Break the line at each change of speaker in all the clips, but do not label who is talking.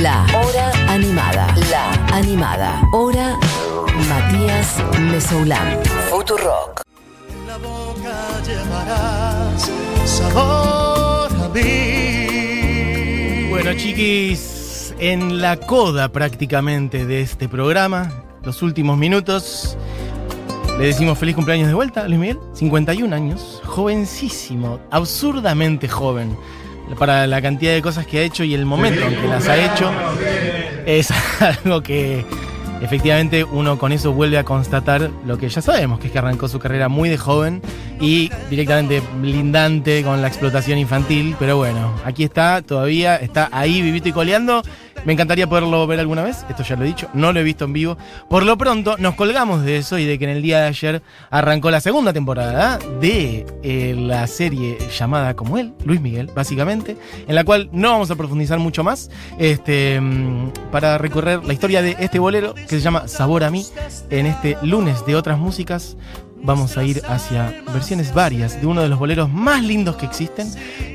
La Hora Animada. La Animada. Hora Matías Mesoulán. Futurock.
En la boca llevarás sabor a mí.
Bueno, chiquis, en la coda prácticamente de este programa, los últimos minutos, le decimos feliz cumpleaños de vuelta a Luis Miguel. 51 años, jovencísimo, absurdamente joven. Para la cantidad de cosas que ha hecho y el momento en que las ha hecho, es algo que efectivamente uno con eso vuelve a constatar lo que ya sabemos, que es que arrancó su carrera muy de joven y directamente blindante con la explotación infantil. Pero bueno, aquí está, todavía está ahí vivito y coleando. Me encantaría poderlo ver alguna vez, esto ya lo he dicho, no lo he visto en vivo. Por lo pronto, nos colgamos de eso y de que en el día de ayer arrancó la segunda temporada de eh, la serie llamada como él, Luis Miguel, básicamente, en la cual no vamos a profundizar mucho más, este, mm, para recorrer la historia de este bolero que se llama Sabor a mí, en este lunes de otras músicas. Vamos a ir hacia versiones varias de uno de los boleros más lindos que existen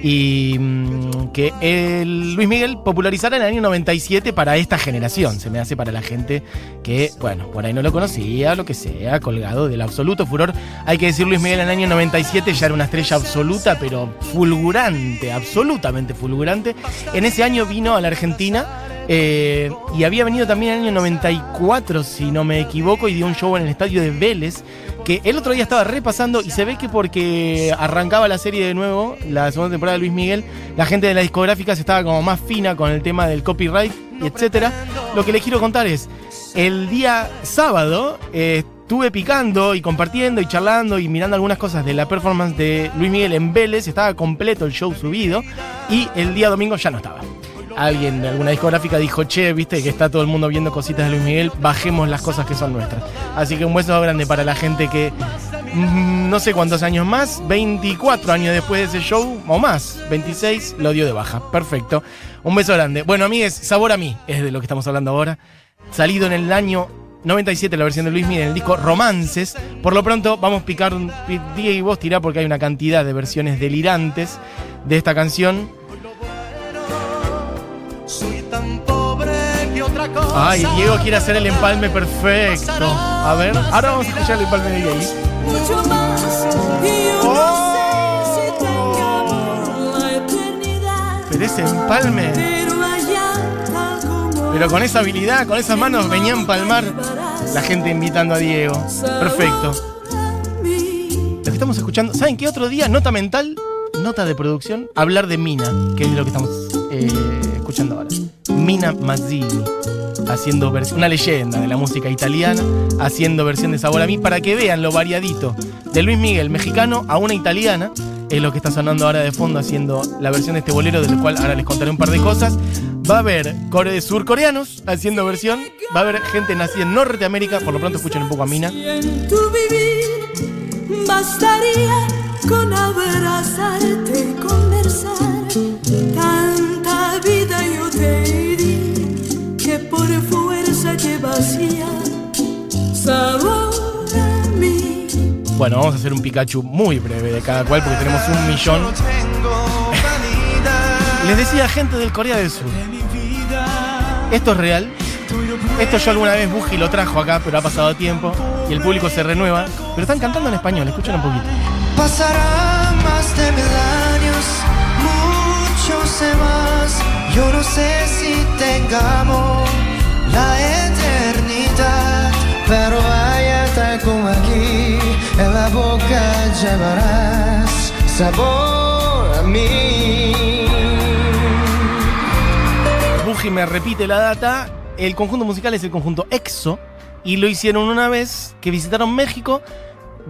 y mm, que el Luis Miguel popularizará en el año 97 para esta generación. Se me hace para la gente que, bueno, por ahí no lo conocía, lo que sea, colgado del absoluto furor. Hay que decir, Luis Miguel en el año 97 ya era una estrella absoluta, pero fulgurante, absolutamente fulgurante. En ese año vino a la Argentina. Eh, y había venido también en el año 94, si no me equivoco, y dio un show en el estadio de Vélez, que el otro día estaba repasando y se ve que porque arrancaba la serie de nuevo, la segunda temporada de Luis Miguel, la gente de la discográfica se estaba como más fina con el tema del copyright etcétera. Lo que les quiero contar es, el día sábado eh, estuve picando y compartiendo y charlando y mirando algunas cosas de la performance de Luis Miguel en Vélez, estaba completo el show subido y el día domingo ya no estaba alguien de alguna discográfica dijo, che, viste que está todo el mundo viendo cositas de Luis Miguel, bajemos las cosas que son nuestras. Así que un beso grande para la gente que mm, no sé cuántos años más, 24 años después de ese show, o más, 26, lo dio de baja. Perfecto. Un beso grande. Bueno, amigues, Sabor a mí es de lo que estamos hablando ahora. Salido en el año 97 la versión de Luis Miguel en el disco Romances. Por lo pronto vamos a picar, Diego y vos tirá porque hay una cantidad de versiones delirantes de esta canción. Ay, Diego quiere hacer el empalme perfecto. A ver, ahora vamos a escuchar el empalme de Diego.
mucho más.
Pero ese empalme,
Pero
con esa habilidad, con esas manos venía a empalmar la gente invitando a Diego. Perfecto. Lo que estamos escuchando, ¿saben qué otro día? Nota mental, nota de producción, hablar de Mina, que es de lo que estamos eh. Mina Mazzini, haciendo una leyenda de la música italiana, haciendo versión de Sabor a mí, para que vean lo variadito de Luis Miguel, mexicano, a una italiana. Es lo que está sonando ahora de fondo, haciendo la versión de este bolero, del cual ahora les contaré un par de cosas. Va a haber core- surcoreanos haciendo versión, va a haber gente nacida en Norteamérica, por lo pronto escuchen un poco a Mina.
En tu vivir bastaría con abrazarte
Bueno, vamos a hacer un Pikachu muy breve de cada cual porque tenemos un millón. Les decía gente del Corea del Sur, esto es real. Esto yo alguna vez Buji lo trajo acá, pero ha pasado tiempo y el público se renueva. Pero están cantando en español, escuchen un poquito.
Pasarán más de mil años, muchos más. Yo no sé si tengamos la eternidad, pero la boca llevarás sabor a mí.
Buji me repite la data. El conjunto musical es el conjunto EXO y lo hicieron una vez que visitaron México.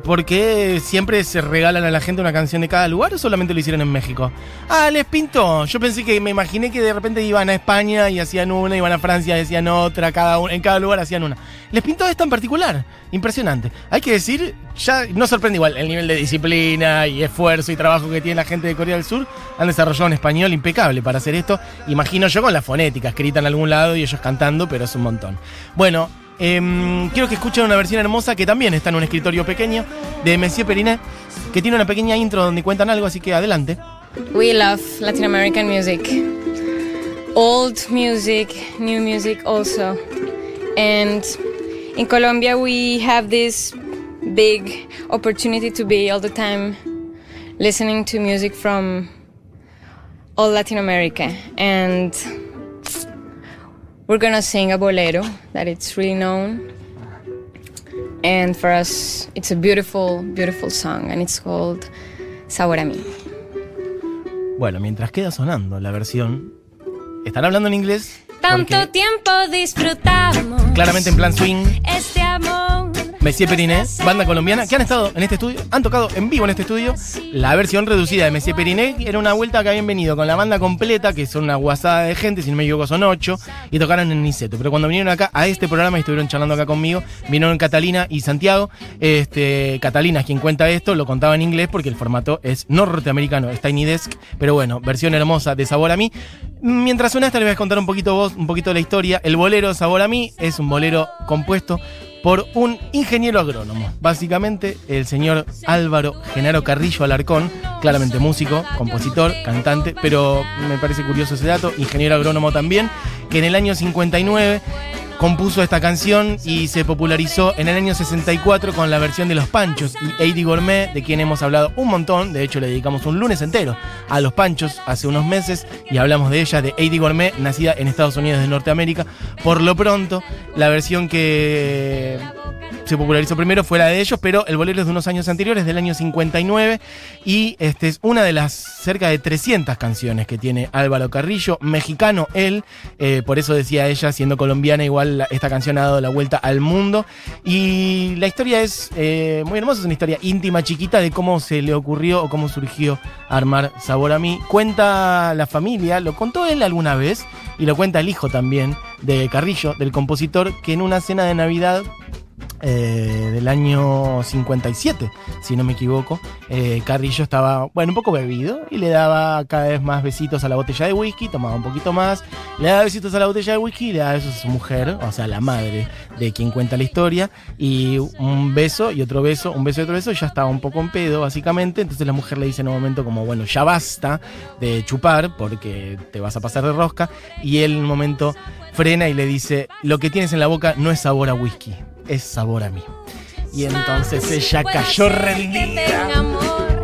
Porque siempre se regalan a la gente una canción de cada lugar o solamente lo hicieron en México. Ah, les pintó. Yo pensé que me imaginé que de repente iban a España y hacían una, iban a Francia y hacían otra, cada uno, en cada lugar hacían una. Les pintó esta en particular. Impresionante. Hay que decir, ya no sorprende igual el nivel de disciplina y esfuerzo y trabajo que tiene la gente de Corea del Sur. Han desarrollado un español impecable para hacer esto. Imagino yo con la fonética escrita en algún lado y ellos cantando, pero es un montón. Bueno, em, quiero que escuchen una versión hermosa que también está en un escritorio pequeño de Monsieur Perinet, que tiene una pequeña intro donde cuentan algo, así que adelante.
We love Latin American music. old music, new music also. And in Colombia, we have this big opportunity to be all the time listening to music from all Latin America. And we're gonna sing a bolero that it's really known. And for us, it's a beautiful, beautiful song, and it's called Sabor a mí.
Bueno, mientras queda sonando la versión, están hablando en inglés.
Tanto tiempo disfrutamos.
claramente en plan swing.
Este amor.
Messier Periné, banda colombiana, que han estado en este estudio, han tocado en vivo en este estudio. La versión reducida de Messier Periné era una vuelta que habían venido con la banda completa, que son una guasada de gente, si no me equivoco son ocho, y tocaron en Niceto. Pero cuando vinieron acá a este programa y estuvieron charlando acá conmigo, vinieron Catalina y Santiago. Este, Catalina es quien cuenta esto, lo contaba en inglés porque el formato es norteamericano, es Tiny Desk, pero bueno, versión hermosa de Sabor a mí. Mientras suena esta, les voy a contar un poquito vos, un poquito de la historia. El bolero Sabor a mí es un bolero compuesto por un ingeniero agrónomo. Básicamente, el señor Álvaro Genaro Carrillo Alarcón, claramente músico, compositor, cantante, pero me parece curioso ese dato, ingeniero agrónomo también, que en el año 59 compuso esta canción y se popularizó en el año 64 con la versión de Los Panchos y Eddie Gourmet, de quien hemos hablado un montón, de hecho le dedicamos un lunes entero a Los Panchos hace unos meses y hablamos de ella, de Eddie Gourmet, nacida en Estados Unidos de Norteamérica. Por lo pronto, la versión que se popularizó primero fue la de ellos, pero el bolero es de unos años anteriores, del año 59, y este es una de las cerca de 300 canciones que tiene Álvaro Carrillo, mexicano él, eh, por eso decía ella, siendo colombiana, igual esta canción ha dado la vuelta al mundo, y la historia es eh, muy hermosa, es una historia íntima, chiquita, de cómo se le ocurrió o cómo surgió armar Sabor a mí. Cuenta la familia, lo contó él alguna vez, y lo cuenta el hijo también de Carrillo, del compositor, que en una cena de Navidad eh, del año 57, si no me equivoco. Eh, Carrillo estaba, bueno, un poco bebido y le daba cada vez más besitos a la botella de whisky, tomaba un poquito más, le daba besitos a la botella de whisky y le daba besos a su mujer, o sea, la madre de quien cuenta la historia, y un beso y otro beso, un beso y otro beso, y ya estaba un poco en pedo, básicamente. Entonces la mujer le dice en un momento como, bueno, ya basta de chupar porque te vas a pasar de rosca, y él en un momento frena y le dice, lo que tienes en la boca no es sabor a whisky, es sabor a mí. Y entonces ella cayó rendida.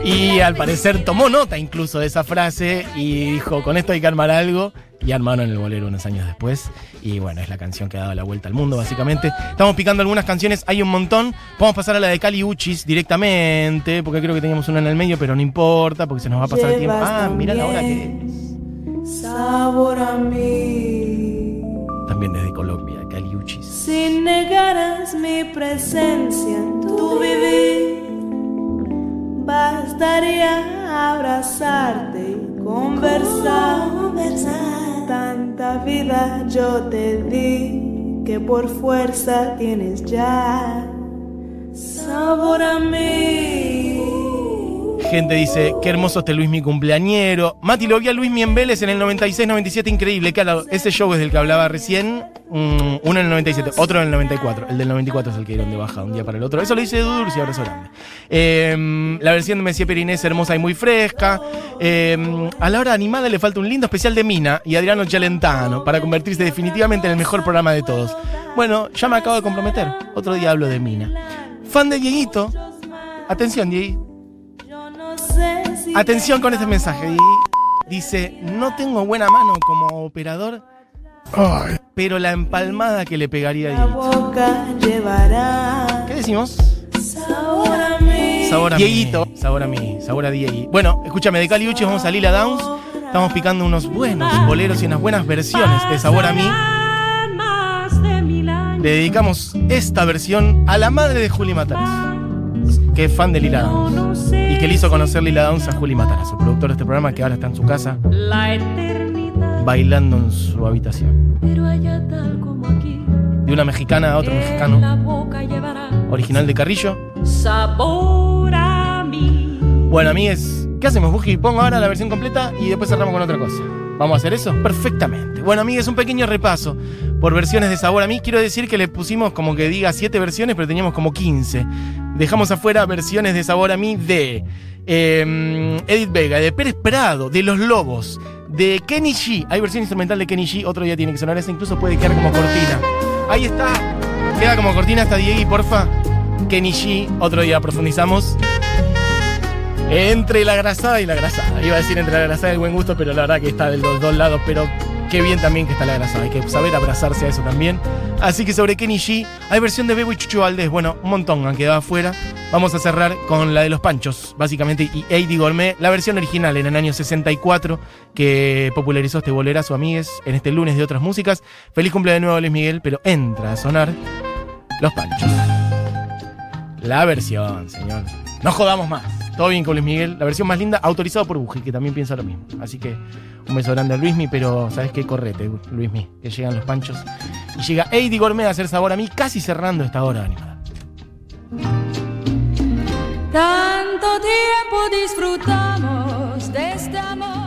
Y al parecer tomó nota incluso de esa frase y dijo, con esto hay que armar algo. Y armaron el bolero unos años después. Y bueno, es la canción que ha dado la vuelta al mundo, básicamente. Estamos picando algunas canciones, hay un montón. Podemos pasar a la de Cali Uchis directamente, porque creo que teníamos una en el medio, pero no importa, porque se nos va a pasar el tiempo. Ah, mira la hora que
también Sabor a mí.
es. También desde Colombia.
Si negaras mi presencia en tu vivir, bastaría abrazarte y conversar. Tanta vida yo te di que por fuerza tienes ya sabor a mí.
Gente dice, qué hermoso este Luis mi cumpleañero. Mati lo vi a Luis mi en Vélez en el 96-97, increíble. Claro, ese show es del que hablaba recién. mm, uno en el 97, otro en el 94. El del 94 es el que dieron de baja un día para el otro. Eso lo dice Dursi, abrazo grande. Eh, la versión de Messier Periné es hermosa y muy fresca. Eh, a la hora animada le falta un lindo especial de Mina y Adriano Celentano para convertirse definitivamente en el mejor programa de todos. Bueno, ya me acabo de comprometer. Otro día hablo de Mina. Fan de Dieguito. Atención, Dieguito. Atención con este mensaje. Y dice, no tengo buena mano como operador, pero la empalmada que le pegaría a Dieguito. ¿Qué decimos?
sabor a mí.
Sabor a Dieguito. Sabor a mí, sabor a Diegui. Bueno, escúchame, de Caliuchi vamos a Lila Downs. Estamos picando unos buenos boleros y unas buenas versiones de Sabor a mí. Le dedicamos esta versión a la madre de Juli Mataraz, que es fan de Lila Downs. Y que le hizo conocer Lila Downs a Juli Mataraz, su productor de este programa que ahora está en su casa
La eternidad,
bailando en su habitación. De una mexicana a otro mexicano, original de Carrillo.
sabor a mí.
Bueno, amigues, ¿qué hacemos, Buji? Pongo ahora la versión completa y después cerramos con otra cosa. ¿Vamos a hacer eso? Perfectamente. Bueno, amigues, un pequeño repaso por versiones de sabor a mí. Quiero decir que le pusimos como que diga siete versiones, pero teníamos como 15. Dejamos afuera versiones de sabor a mí de Eh, Edith Vega, de Pérez Prado, de Los Lobos, de Kenny G. Hay versión instrumental de Kenny G, otro día tiene que sonar esa, incluso puede quedar como cortina. Ahí está, queda como cortina hasta Diegui, porfa. Kenny G, otro día profundizamos. Entre la grasada y la grasada. Iba a decir entre la grasada y el buen gusto, pero la verdad que está de los dos lados. Pero qué bien también que está la grasada. Hay que saber abrazarse a eso también. Así que sobre Kenny G, hay versión de Bebo y Chucho Valdés. Bueno, un montón han quedado afuera. Vamos a cerrar con la de los Panchos, básicamente, y Eddie Gourmet, la versión original en el año 64, que popularizó este bolerazo, amigues, en este lunes de otras músicas. Feliz cumple de nuevo, Luis Miguel, pero entra a sonar los Panchos. La versión, señor. No jodamos más. Todo bien con Luis Miguel. La versión más linda, autorizado por Buji, que también piensa lo mismo. Así que un beso grande a Luismi, pero ¿sabes qué? Correte, Luismi, que llegan los panchos. Y llega Eddie Gourmet a hacer sabor a mí, casi cerrando esta hora animada.
Tanto tiempo disfrutamos de este amor.